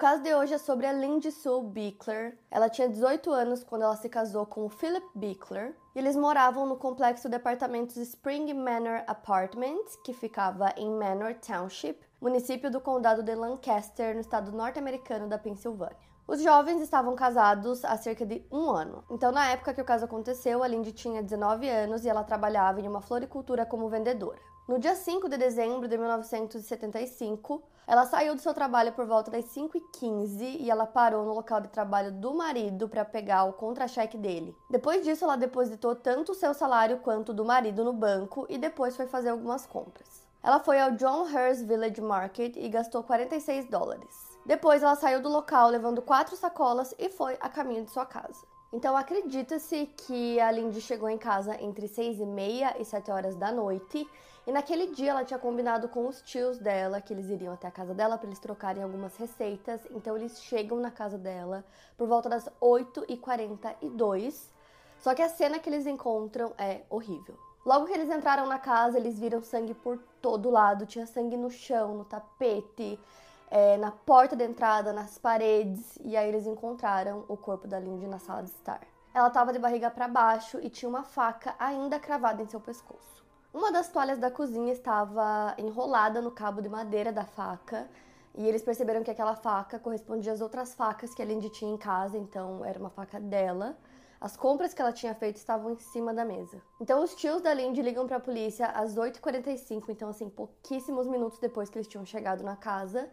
Caso de hoje é sobre a Lindy Sue Bickler. Ela tinha 18 anos quando ela se casou com o Philip Bickler e eles moravam no complexo de apartamentos Spring Manor Apartments, que ficava em Manor Township, município do condado de Lancaster, no estado norte-americano da Pensilvânia. Os jovens estavam casados há cerca de um ano. Então, na época que o caso aconteceu, a Lindy tinha 19 anos e ela trabalhava em uma floricultura como vendedora. No dia 5 de dezembro de 1975, ela saiu do seu trabalho por volta das 5h15 e ela parou no local de trabalho do marido para pegar o contra-cheque dele. Depois disso, ela depositou tanto o seu salário quanto o do marido no banco e depois foi fazer algumas compras. Ela foi ao John Hurst Village Market e gastou 46 dólares. Depois, ela saiu do local levando quatro sacolas e foi a caminho de sua casa. Então acredita-se que a Lindy chegou em casa entre 6 e meia e 7 horas da noite e naquele dia ela tinha combinado com os tios dela que eles iriam até a casa dela para eles trocarem algumas receitas. Então eles chegam na casa dela por volta das 8h42. Só que a cena que eles encontram é horrível. Logo que eles entraram na casa, eles viram sangue por todo lado. Tinha sangue no chão, no tapete, é, na porta de entrada, nas paredes. E aí eles encontraram o corpo da Lindy na sala de estar. Ela estava de barriga para baixo e tinha uma faca ainda cravada em seu pescoço. Uma das toalhas da cozinha estava enrolada no cabo de madeira da faca e eles perceberam que aquela faca correspondia às outras facas que a Lindy tinha em casa, então era uma faca dela. As compras que ela tinha feito estavam em cima da mesa. Então os tios da Lindy ligam para a polícia às 8h45, então assim, pouquíssimos minutos depois que eles tinham chegado na casa,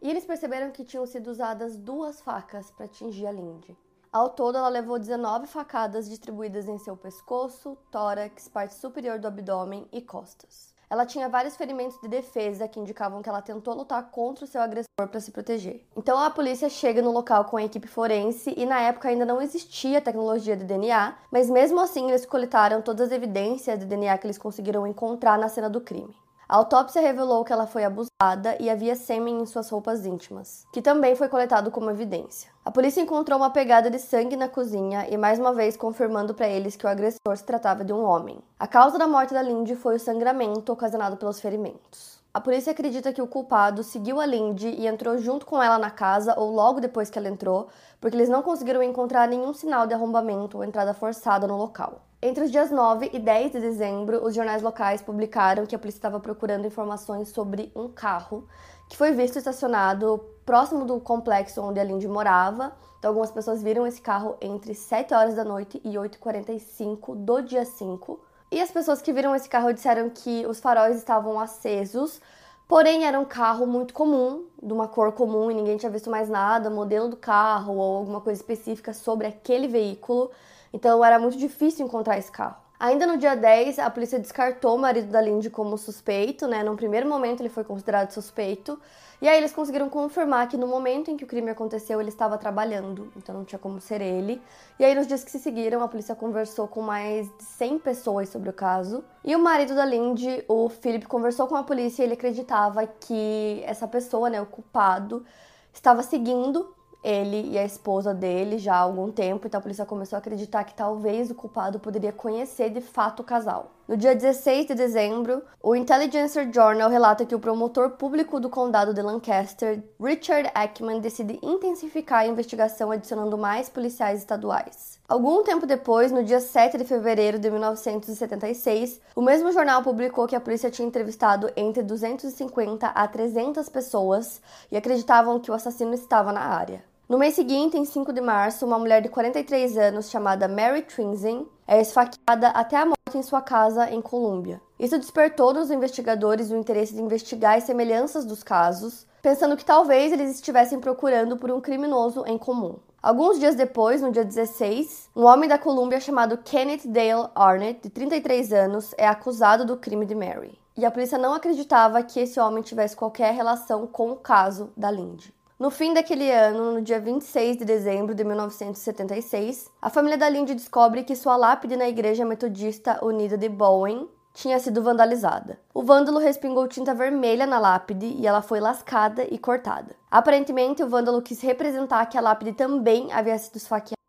e eles perceberam que tinham sido usadas duas facas para atingir a Lindy. Ao todo, ela levou 19 facadas distribuídas em seu pescoço, tórax, parte superior do abdômen e costas. Ela tinha vários ferimentos de defesa que indicavam que ela tentou lutar contra o seu agressor para se proteger. Então a polícia chega no local com a equipe forense e na época ainda não existia tecnologia de DNA, mas mesmo assim eles coletaram todas as evidências de DNA que eles conseguiram encontrar na cena do crime. A autópsia revelou que ela foi abusada e havia sêmen em suas roupas íntimas, que também foi coletado como evidência. A polícia encontrou uma pegada de sangue na cozinha e mais uma vez confirmando para eles que o agressor se tratava de um homem. A causa da morte da Lindy foi o sangramento ocasionado pelos ferimentos. A polícia acredita que o culpado seguiu a Lindy e entrou junto com ela na casa ou logo depois que ela entrou, porque eles não conseguiram encontrar nenhum sinal de arrombamento ou entrada forçada no local. Entre os dias 9 e 10 de dezembro, os jornais locais publicaram que a polícia estava procurando informações sobre um carro que foi visto estacionado próximo do complexo onde a Lindy morava. Então, algumas pessoas viram esse carro entre 7 horas da noite e 8h45 do dia 5. E as pessoas que viram esse carro disseram que os faróis estavam acesos, porém era um carro muito comum, de uma cor comum e ninguém tinha visto mais nada, modelo do carro ou alguma coisa específica sobre aquele veículo. Então era muito difícil encontrar esse carro. Ainda no dia 10, a polícia descartou o marido da Lindy como suspeito, né? Num primeiro momento ele foi considerado suspeito. E aí eles conseguiram confirmar que no momento em que o crime aconteceu, ele estava trabalhando, então não tinha como ser ele. E aí nos dias que se seguiram, a polícia conversou com mais de 100 pessoas sobre o caso. E o marido da Lindy, o Philip, conversou com a polícia e ele acreditava que essa pessoa, né, o culpado, estava seguindo ele e a esposa dele já há algum tempo, então a polícia começou a acreditar que talvez o culpado poderia conhecer de fato o casal. No dia 16 de dezembro, o Intelligencer Journal relata que o promotor público do condado de Lancaster, Richard Ackman, decide intensificar a investigação adicionando mais policiais estaduais. Algum tempo depois, no dia 7 de fevereiro de 1976, o mesmo jornal publicou que a polícia tinha entrevistado entre 250 a 300 pessoas e acreditavam que o assassino estava na área. No mês seguinte, em 5 de março, uma mulher de 43 anos chamada Mary Trinzen, é esfaqueada até a morte em sua casa em Colômbia. Isso despertou nos investigadores o interesse de investigar as semelhanças dos casos, pensando que talvez eles estivessem procurando por um criminoso em comum. Alguns dias depois, no dia 16, um homem da Colômbia chamado Kenneth Dale Arnett, de 33 anos, é acusado do crime de Mary. E a polícia não acreditava que esse homem tivesse qualquer relação com o caso da Lindy. No fim daquele ano, no dia 26 de dezembro de 1976, a família da Lindy descobre que sua lápide na Igreja Metodista Unida de Bowen tinha sido vandalizada. O vândalo respingou tinta vermelha na lápide e ela foi lascada e cortada. Aparentemente, o vândalo quis representar que a lápide também havia sido esfaqueada.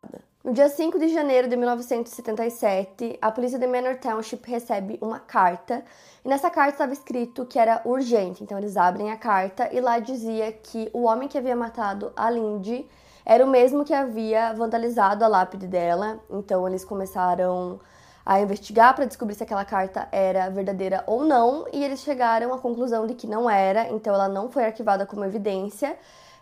No dia 5 de janeiro de 1977, a polícia de Manor Township recebe uma carta e nessa carta estava escrito que era urgente. Então eles abrem a carta e lá dizia que o homem que havia matado a Lindy era o mesmo que havia vandalizado a lápide dela. Então eles começaram a investigar para descobrir se aquela carta era verdadeira ou não, e eles chegaram à conclusão de que não era, então ela não foi arquivada como evidência.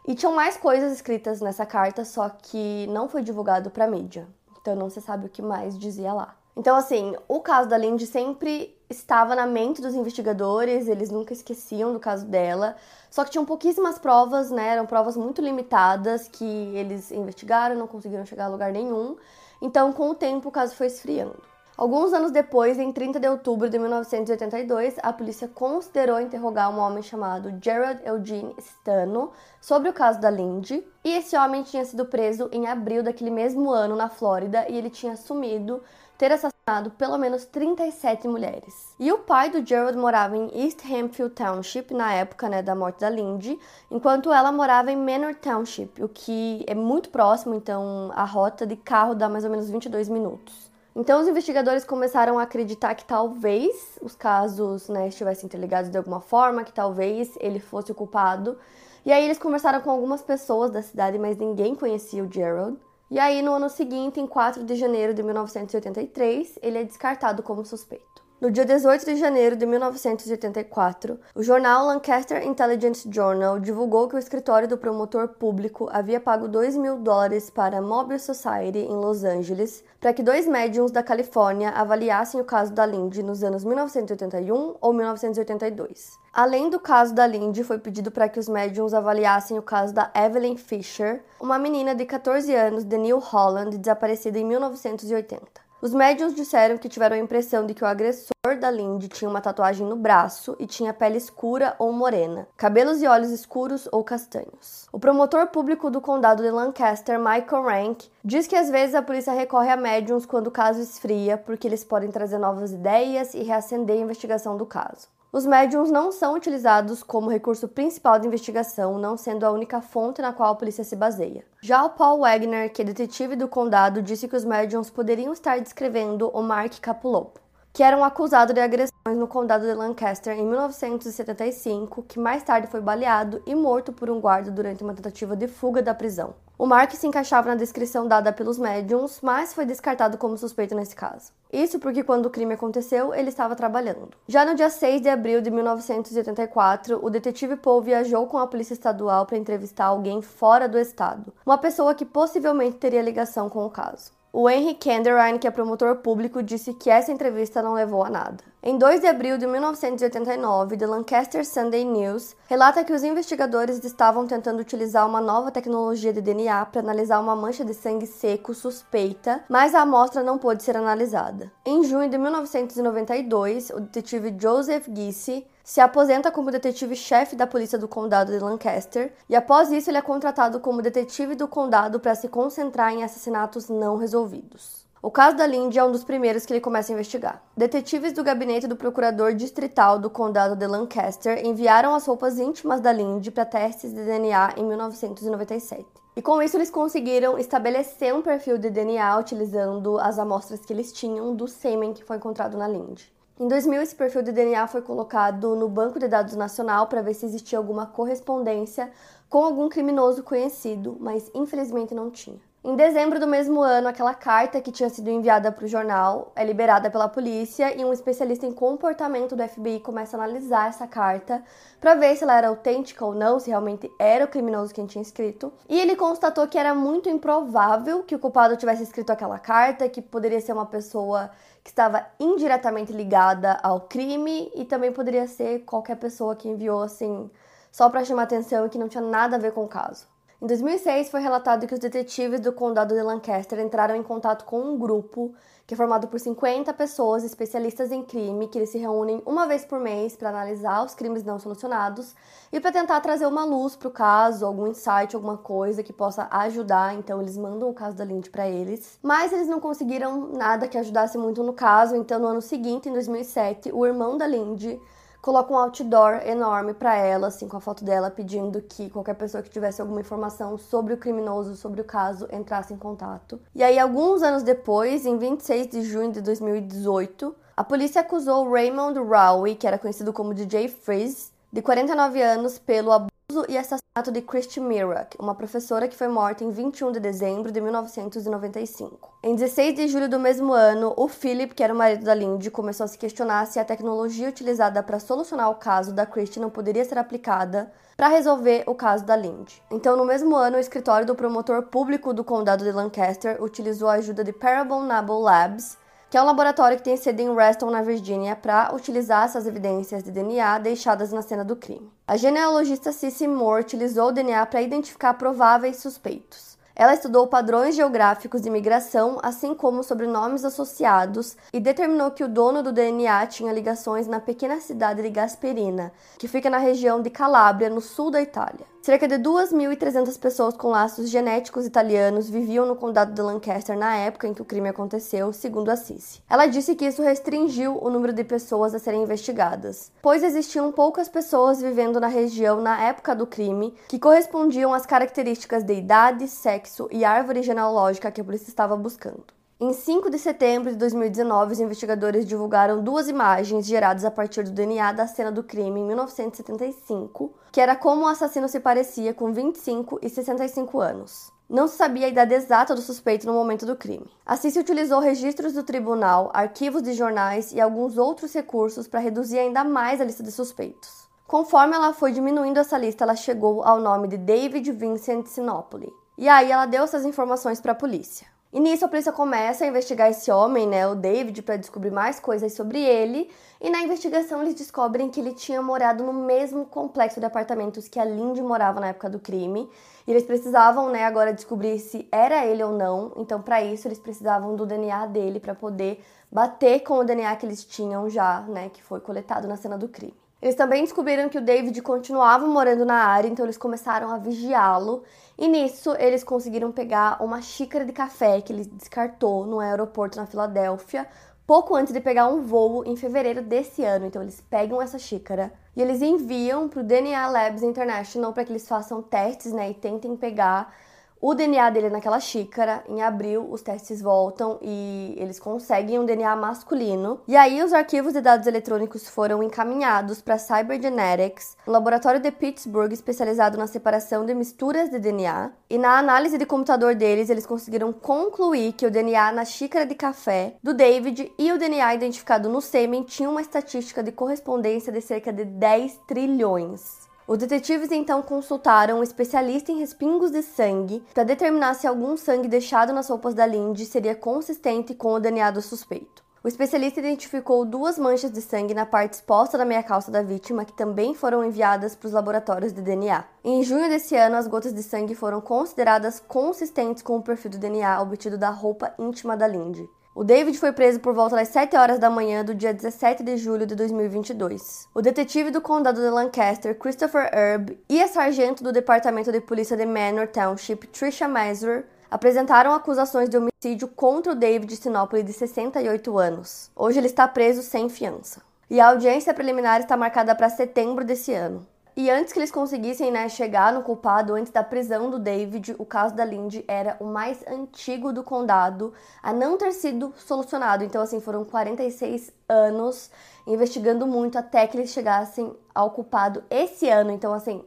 E tinham mais coisas escritas nessa carta, só que não foi divulgado para mídia. Então não se sabe o que mais dizia lá. Então, assim, o caso da Lindy sempre estava na mente dos investigadores, eles nunca esqueciam do caso dela. Só que tinham pouquíssimas provas, né? Eram provas muito limitadas que eles investigaram, não conseguiram chegar a lugar nenhum. Então, com o tempo, o caso foi esfriando. Alguns anos depois, em 30 de outubro de 1982, a polícia considerou interrogar um homem chamado Gerald Eugene Stano sobre o caso da Lindy, e esse homem tinha sido preso em abril daquele mesmo ano na Flórida e ele tinha assumido ter assassinado pelo menos 37 mulheres. E o pai do Gerald morava em East Hempfield Township na época né, da morte da Lindy, enquanto ela morava em Manor Township, o que é muito próximo, então a rota de carro dá mais ou menos 22 minutos. Então, os investigadores começaram a acreditar que talvez os casos né, estivessem interligados de alguma forma, que talvez ele fosse o culpado. E aí, eles conversaram com algumas pessoas da cidade, mas ninguém conhecia o Gerald. E aí, no ano seguinte, em 4 de janeiro de 1983, ele é descartado como suspeito. No dia 18 de janeiro de 1984, o jornal Lancaster Intelligence Journal divulgou que o escritório do promotor público havia pago 2 mil dólares para a Mobile Society em Los Angeles para que dois médiums da Califórnia avaliassem o caso da Lindy nos anos 1981 ou 1982. Além do caso da Lindy, foi pedido para que os médiums avaliassem o caso da Evelyn Fisher, uma menina de 14 anos de New Holland desaparecida em 1980. Os médiums disseram que tiveram a impressão de que o agressor da Lindy tinha uma tatuagem no braço e tinha pele escura ou morena, cabelos e olhos escuros ou castanhos. O promotor público do condado de Lancaster, Michael Rank, diz que às vezes a polícia recorre a médiums quando o caso esfria, porque eles podem trazer novas ideias e reacender a investigação do caso. Os médiums não são utilizados como recurso principal de investigação, não sendo a única fonte na qual a polícia se baseia. Já o Paul Wagner, que é detetive do condado, disse que os médiums poderiam estar descrevendo o Mark Capuloppo, que era um acusado de agressões no condado de Lancaster em 1975, que mais tarde foi baleado e morto por um guarda durante uma tentativa de fuga da prisão. O Mark se encaixava na descrição dada pelos médiums, mas foi descartado como suspeito nesse caso. Isso porque quando o crime aconteceu, ele estava trabalhando. Já no dia 6 de abril de 1984, o detetive Paul viajou com a polícia estadual para entrevistar alguém fora do estado, uma pessoa que possivelmente teria ligação com o caso. O Henry Canderine, que é promotor público, disse que essa entrevista não levou a nada. Em 2 de abril de 1989, The Lancaster Sunday News relata que os investigadores estavam tentando utilizar uma nova tecnologia de DNA para analisar uma mancha de sangue seco suspeita, mas a amostra não pôde ser analisada. Em junho de 1992, o detetive Joseph Gissy se aposenta como detetive-chefe da polícia do condado de Lancaster e após isso ele é contratado como detetive do condado para se concentrar em assassinatos não resolvidos. O caso da Lindy é um dos primeiros que ele começa a investigar. Detetives do gabinete do procurador distrital do condado de Lancaster enviaram as roupas íntimas da Lindy para testes de DNA em 1997. E com isso eles conseguiram estabelecer um perfil de DNA utilizando as amostras que eles tinham do sêmen que foi encontrado na Lindy. Em 2000, esse perfil de DNA foi colocado no Banco de Dados Nacional para ver se existia alguma correspondência com algum criminoso conhecido, mas infelizmente não tinha. Em dezembro do mesmo ano, aquela carta que tinha sido enviada para o jornal é liberada pela polícia e um especialista em comportamento do FBI começa a analisar essa carta para ver se ela era autêntica ou não, se realmente era o criminoso quem tinha escrito. E ele constatou que era muito improvável que o culpado tivesse escrito aquela carta, que poderia ser uma pessoa que estava indiretamente ligada ao crime e também poderia ser qualquer pessoa que enviou assim só para chamar atenção e que não tinha nada a ver com o caso. Em 2006, foi relatado que os detetives do condado de Lancaster entraram em contato com um grupo que é formado por 50 pessoas especialistas em crime, que eles se reúnem uma vez por mês para analisar os crimes não solucionados e para tentar trazer uma luz para o caso, algum insight, alguma coisa que possa ajudar. Então, eles mandam o caso da Lindy para eles. Mas eles não conseguiram nada que ajudasse muito no caso, então, no ano seguinte, em 2007, o irmão da Lindy coloca um outdoor enorme para ela, assim, com a foto dela, pedindo que qualquer pessoa que tivesse alguma informação sobre o criminoso, sobre o caso, entrasse em contato. E aí, alguns anos depois, em 26 de junho de 2018, a polícia acusou Raymond Rowie, que era conhecido como DJ Freeze, de 49 anos, pelo abuso e assassinato de Christy Mirak, uma professora que foi morta em 21 de dezembro de 1995. Em 16 de julho do mesmo ano, o Philip, que era o marido da Lindy, começou a se questionar se a tecnologia utilizada para solucionar o caso da Christy não poderia ser aplicada para resolver o caso da Lindy. Então, no mesmo ano, o escritório do promotor público do condado de Lancaster utilizou a ajuda de Parable Nable Labs que é um laboratório que tem sede em Reston, na Virgínia, para utilizar essas evidências de DNA deixadas na cena do crime. A genealogista Cissy Moore utilizou o DNA para identificar prováveis suspeitos. Ela estudou padrões geográficos de imigração, assim como sobrenomes associados, e determinou que o dono do DNA tinha ligações na pequena cidade de Gasperina, que fica na região de Calábria, no sul da Itália. Cerca de 2.300 pessoas com laços genéticos italianos viviam no condado de Lancaster na época em que o crime aconteceu, segundo a Cici. Ela disse que isso restringiu o número de pessoas a serem investigadas, pois existiam poucas pessoas vivendo na região na época do crime que correspondiam às características de idade, sexo e árvore genealógica que a polícia estava buscando. Em 5 de setembro de 2019, os investigadores divulgaram duas imagens geradas a partir do DNA da cena do crime em 1975, que era como o assassino se parecia com 25 e 65 anos. Não se sabia a idade exata do suspeito no momento do crime. A Cici utilizou registros do tribunal, arquivos de jornais e alguns outros recursos para reduzir ainda mais a lista de suspeitos. Conforme ela foi diminuindo essa lista, ela chegou ao nome de David Vincent Sinopoli. E aí ela deu essas informações para a polícia. E nisso a polícia começa a investigar esse homem, né, o David, para descobrir mais coisas sobre ele. E na investigação eles descobrem que ele tinha morado no mesmo complexo de apartamentos que a Lindy morava na época do crime. E eles precisavam, né, agora descobrir se era ele ou não. Então, para isso eles precisavam do DNA dele para poder bater com o DNA que eles tinham já, né, que foi coletado na cena do crime. Eles também descobriram que o David continuava morando na área, então eles começaram a vigiá-lo. E nisso, eles conseguiram pegar uma xícara de café que ele descartou no aeroporto na Filadélfia, pouco antes de pegar um voo em fevereiro desse ano. Então, eles pegam essa xícara e eles enviam para o DNA Labs International para que eles façam testes né, e tentem pegar o DNA dele naquela xícara. Em abril, os testes voltam e eles conseguem um DNA masculino. E aí, os arquivos de dados eletrônicos foram encaminhados para Cybergenetics, um laboratório de Pittsburgh especializado na separação de misturas de DNA. E na análise de computador deles, eles conseguiram concluir que o DNA na xícara de café do David e o DNA identificado no sêmen tinham uma estatística de correspondência de cerca de 10 trilhões. Os detetives então consultaram um especialista em respingos de sangue para determinar se algum sangue deixado nas roupas da Lindy seria consistente com o DNA do suspeito. O especialista identificou duas manchas de sangue na parte exposta da meia calça da vítima, que também foram enviadas para os laboratórios de DNA. Em junho desse ano, as gotas de sangue foram consideradas consistentes com o perfil do DNA obtido da roupa íntima da Lindy. O David foi preso por volta das 7 horas da manhã do dia 17 de julho de 2022. O detetive do condado de Lancaster, Christopher Erb, e a sargento do departamento de polícia de Manor Township, Trisha Mazur, apresentaram acusações de homicídio contra o David Sinopoli, de 68 anos. Hoje ele está preso sem fiança. E a audiência preliminar está marcada para setembro desse ano. E antes que eles conseguissem né, chegar no culpado, antes da prisão do David, o caso da Lindy era o mais antigo do condado a não ter sido solucionado. Então, assim, foram 46 anos investigando muito até que eles chegassem ao culpado esse ano. Então, assim,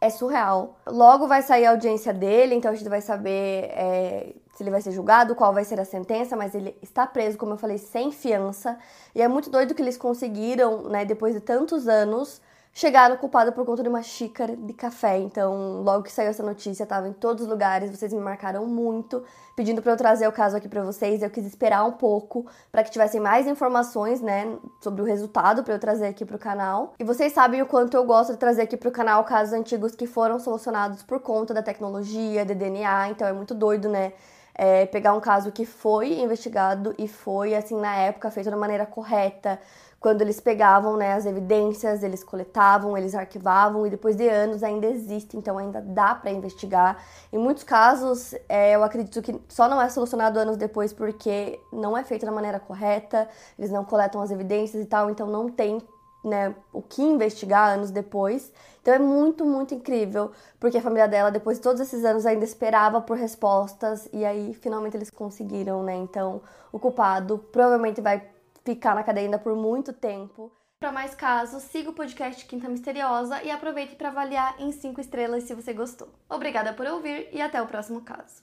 é surreal. Logo vai sair a audiência dele, então a gente vai saber é, se ele vai ser julgado, qual vai ser a sentença, mas ele está preso, como eu falei, sem fiança. E é muito doido que eles conseguiram, né, depois de tantos anos, chegaram culpado por conta de uma xícara de café. Então, logo que saiu essa notícia, estava em todos os lugares, vocês me marcaram muito, pedindo para eu trazer o caso aqui para vocês. Eu quis esperar um pouco para que tivessem mais informações, né, sobre o resultado para eu trazer aqui pro canal. E vocês sabem o quanto eu gosto de trazer aqui pro canal casos antigos que foram solucionados por conta da tecnologia, de DNA, então é muito doido, né? É, pegar um caso que foi investigado e foi, assim, na época, feito da maneira correta, quando eles pegavam né, as evidências, eles coletavam, eles arquivavam e depois de anos ainda existe, então ainda dá para investigar. Em muitos casos, é, eu acredito que só não é solucionado anos depois porque não é feito da maneira correta, eles não coletam as evidências e tal, então não tem né, o que investigar anos depois. Então é muito, muito incrível, porque a família dela, depois de todos esses anos, ainda esperava por respostas e aí finalmente eles conseguiram, né? Então o culpado provavelmente vai ficar na cadeia ainda por muito tempo. Para mais casos, siga o podcast Quinta Misteriosa e aproveite para avaliar em 5 estrelas se você gostou. Obrigada por ouvir e até o próximo caso.